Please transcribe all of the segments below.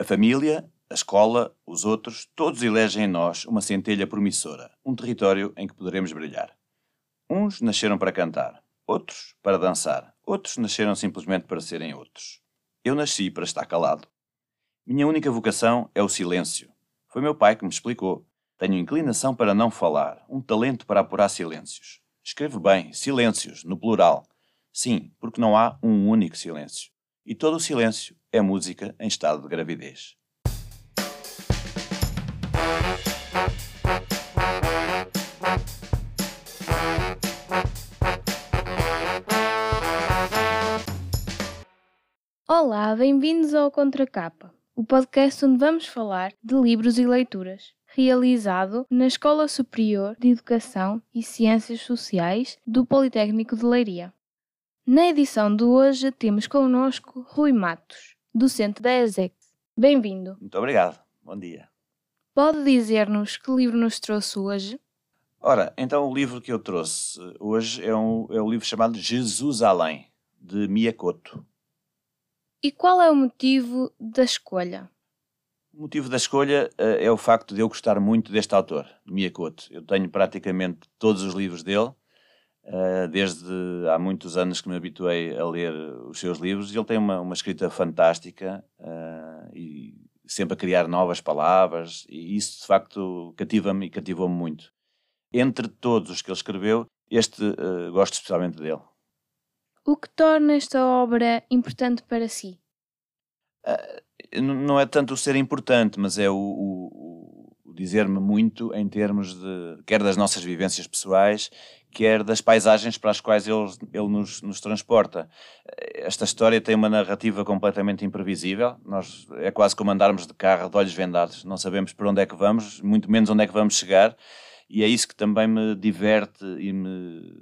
A família, a escola, os outros, todos elegem em nós uma centelha promissora, um território em que poderemos brilhar. Uns nasceram para cantar, outros para dançar, outros nasceram simplesmente para serem outros. Eu nasci para estar calado. Minha única vocação é o silêncio. Foi meu pai que me explicou. Tenho inclinação para não falar, um talento para apurar silêncios. Escrevo bem, silêncios, no plural. Sim, porque não há um único silêncio. E todo o silêncio é música em estado de gravidez. Olá, bem-vindos ao Contracapa, o podcast onde vamos falar de livros e leituras, realizado na Escola Superior de Educação e Ciências Sociais do Politécnico de Leiria. Na edição de hoje temos connosco Rui Matos, docente da ESEC. Bem-vindo. Muito obrigado. Bom dia. Pode dizer-nos que livro nos trouxe hoje? Ora, então o livro que eu trouxe hoje é, um, é um livro chamado Jesus Além, de Miyakoto. E qual é o motivo da escolha? O motivo da escolha uh, é o facto de eu gostar muito deste autor, de Miyakoto. Eu tenho praticamente todos os livros dele, desde há muitos anos que me habituei a ler os seus livros. Ele tem uma, uma escrita fantástica uh, e sempre a criar novas palavras, e isso de facto cativa-me e cativou-me muito. Entre todos os que ele escreveu, este gosto especialmente dele. O que torna esta obra importante para si? Não é tanto o ser importante, mas é o, o dizer-me muito em termos de quer das nossas vivências pessoais, quer das paisagens para as quais ele, ele nos, nos, transporta. Esta história tem uma narrativa completamente imprevisível. Nós, é quase como andarmos de carro de olhos vendados. Não sabemos para onde é que vamos, muito menos onde é que vamos chegar. E é isso que também me diverte e me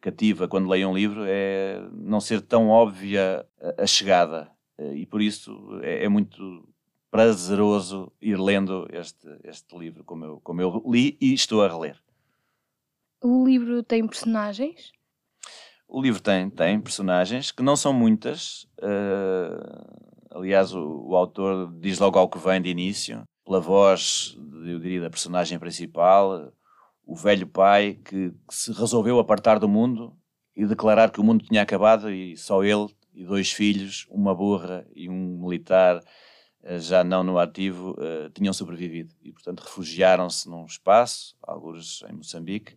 cativa quando leio um livro é não ser tão óbvia a, chegada. E por isso é, é, muito prazeroso ir lendo este, este livro, como eu, como eu li e estou a reler. O livro tem personagens? O livro tem, tem personagens que não são muitas. Uh, aliás, o, o, autor diz logo ao que vem de início, pela voz, eu diria, da personagem principal, o velho pai que, que, se resolveu apartar do mundo e declarar que o mundo tinha acabado e só ele e dois filhos, uma burra e um militar já não no ativo, uh, tinham sobrevivido e, portanto, refugiaram-se num espaço, alguns em Moçambique,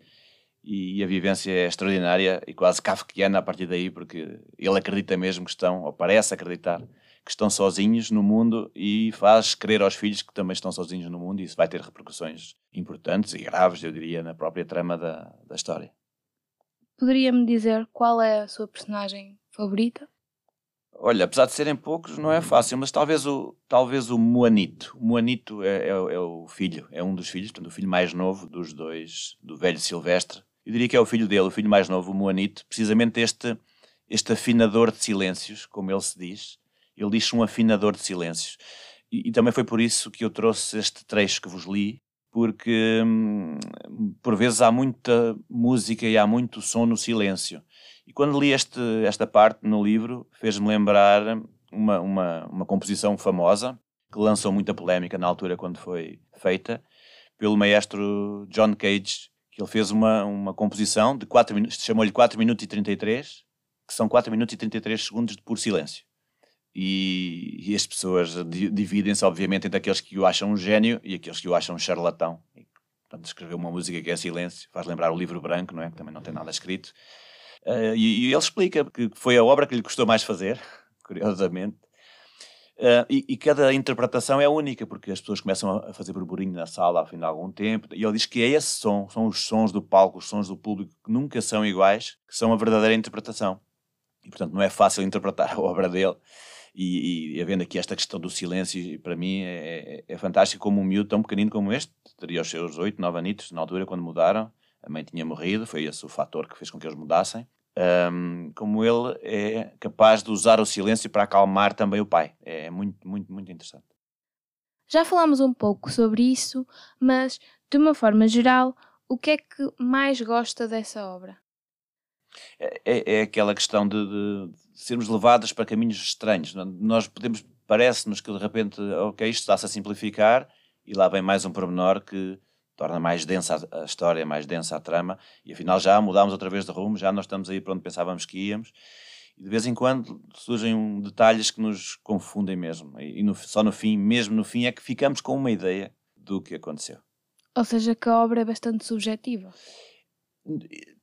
e, a vivência é extraordinária e quase kafkiana a partir daí, porque ele acredita mesmo que estão, ou parece acreditar, que estão sozinhos no mundo e faz crer aos filhos que também estão sozinhos no mundo e isso vai ter repercussões importantes e graves, eu diria, na própria trama da, da história. Poderia-me dizer qual é a sua personagem favorita? Olha, apesar de serem poucos, não é fácil, mas talvez o, talvez o Moanito. O Moanito é, é, é o filho, é um dos filhos, portanto, o filho mais novo dos dois, do velho Silvestre. Eu diria que é o filho dele, o filho mais novo, o Moanito, precisamente este, este afinador de silêncios, como ele se diz, ele diz um afinador de silêncios. E, e, também foi por isso que eu trouxe este trecho que vos li, porque hum, por vezes há muita música e há muito som no silêncio. E quando li este, esta parte no livro, fez-me lembrar uma, uma, uma composição famosa, que lançou muita polémica na altura quando foi feita, pelo maestro John Cage, que ele fez uma, uma composição de 4 minutos, chamou-lhe 4 minutos e 33, que são 4 minutos e 33 segundos de puro silêncio e, e as pessoas dividem-se, obviamente, entre aqueles que o acham um gênio e aqueles que o acham um charlatão. Portanto, escreveu uma música que é silêncio, faz lembrar o livro branco, não é? Que também não tem nada escrito. Uh, e, e, ele explica que foi a obra que lhe custou mais fazer, curiosamente. Uh, e, e, cada interpretação é única, porque as pessoas começam a fazer burburinho na sala ao fim de algum tempo, e ele diz que é esse som, são os sons do palco, os sons do público, que nunca são iguais, que são a verdadeira interpretação. E, portanto, não é fácil interpretar a obra dele e, e havendo aqui esta questão do silêncio, para mim é, é, é fantástico como um miúdo tão pequenino como este, teria os seus 8, 9 anitos na altura quando mudaram, a mãe tinha morrido, foi esse o fator que fez com que eles mudassem. Um, como ele é capaz de usar o silêncio para acalmar também o pai. É muito, muito, muito interessante. Já falámos um pouco sobre isso, mas de uma forma geral, o que é que mais gosta dessa obra? É, é, é aquela questão de, de, sermos levados para caminhos estranhos. Nós podemos parece-nos que de repente, ok, isto está-se a simplificar e lá vem mais um pormenor que torna mais densa a história, mais densa a trama, e afinal já mudámos outra vez de rumo, já nós estamos aí para onde pensávamos que íamos, e de vez em quando surgem detalhes que nos confundem mesmo, e no, só no fim, mesmo no fim, é que ficamos com uma ideia do que aconteceu. Ou seja, que a obra é bastante subjetiva.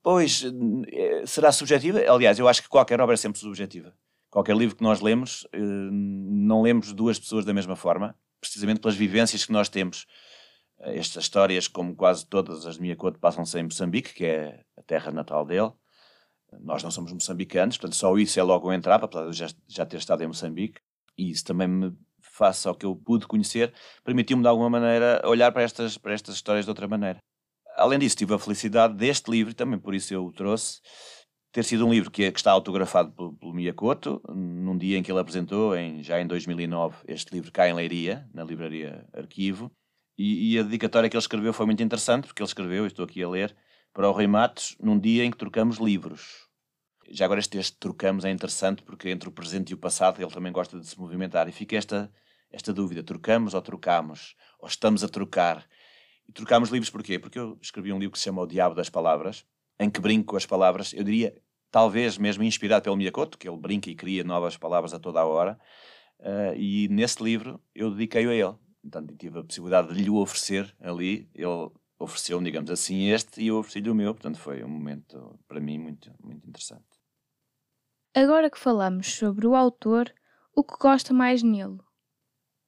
Pois, eh, será subjetiva? Aliás, eu acho que qualquer obra é sempre subjetiva. Qualquer livro que nós lemos, eh, não lemos duas pessoas da mesma forma, precisamente pelas vivências que nós temos. Estas histórias, como quase todas as de Miyakoto, passam-se em Moçambique, que é a terra natal dele. Nós não somos moçambicanos, portanto, só isso é logo entrar, apesar de eu já, já ter estado em Moçambique. E isso também me face ao que eu pude conhecer, permitiu-me de alguma maneira olhar para estas, para estas histórias de outra maneira. Além disso, tive a felicidade deste livro, também por isso eu o trouxe, ter sido um livro que, é, que está autografado pelo, pelo Miyakoto, num dia em que ele apresentou, em, já em 2009, este livro cá em Leiria, na livraria Arquivo, e, e, a dedicatória que ele escreveu foi muito interessante, porque ele escreveu, estou aqui a ler, para o Rei Matos, num dia em que trocamos livros. Já agora este texto trocamos é interessante, porque entre o presente e o passado ele também gosta de se movimentar, e fica esta, esta dúvida, trocamos ou trocamos? Ou estamos a trocar? E trocamos livros porquê? Porque eu escrevi um livro que se chama O Diabo das Palavras, em que brinco com as palavras, eu diria, talvez mesmo inspirado pelo Miyakoto, que ele brinca e cria novas palavras a toda a hora, uh, e nesse livro eu dediquei-o a ele. Portanto, tive a possibilidade de lhe oferecer ali, ele ofereceu, digamos assim, este e eu ofereci-lhe o meu, portanto foi um momento para mim muito, muito interessante. Agora que falamos sobre o autor, o que gosta mais nele?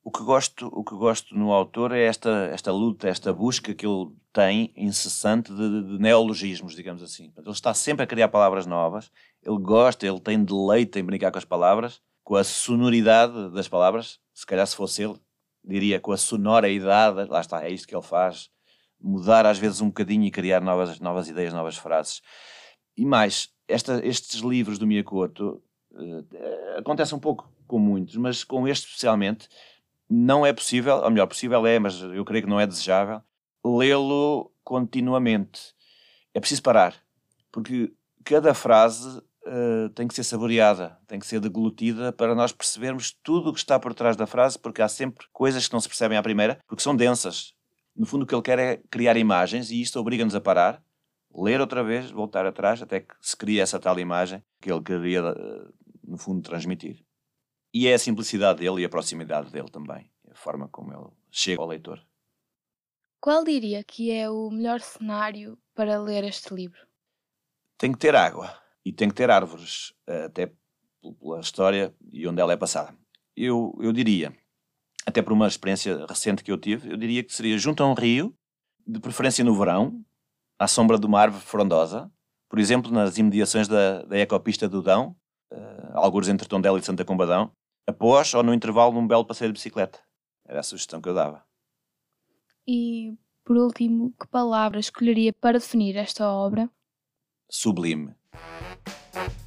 O que gosto, o que gosto no autor é esta, esta luta, esta busca que ele tem incessante de, de neologismos, digamos assim. Ele está sempre a criar palavras novas, ele gosta, ele tem deleite em brincar com as palavras, com a sonoridade das palavras. Se calhar, se fosse ele, diria com a sonoridade, lá está, é isto que ele faz, mudar às vezes um bocadinho e criar novas, novas ideias, novas frases. E mais, esta, estes livros do Miyakoto uh, acontece um pouco com muitos, mas com este especialmente não é possível, ou melhor, possível é, mas eu creio que não é desejável, lê-lo continuamente. É preciso parar, porque cada frase uh, tem que ser saboreada, tem que ser deglutida para nós percebermos tudo o que está por trás da frase, porque há sempre coisas que não se percebem à primeira, porque são densas. No fundo, o que ele quer é criar imagens e isto obriga-nos a parar, ler outra vez, voltar atrás, até que se cria essa tal imagem que ele queria, eh, no fundo, transmitir. E é a simplicidade dele e a proximidade dele também, a forma como ele chega ao leitor. Qual diria que é o melhor cenário para ler este livro? Tem que ter água e tem que ter árvores, até pela história e onde ela é passada. Eu, eu diria, até por uma experiência recente que eu tive, eu diria que seria junto a um rio, de preferência no verão, à sombra de uma árvore frondosa, por exemplo, nas imediações da, da ecopista do Dão, uh, alguns entre Tondela e Santa Combadão, após ou no intervalo de um belo passeio de bicicleta. Era a sugestão que eu dava. E, por último, que palavra escolheria para definir esta obra? Sublime. Bye.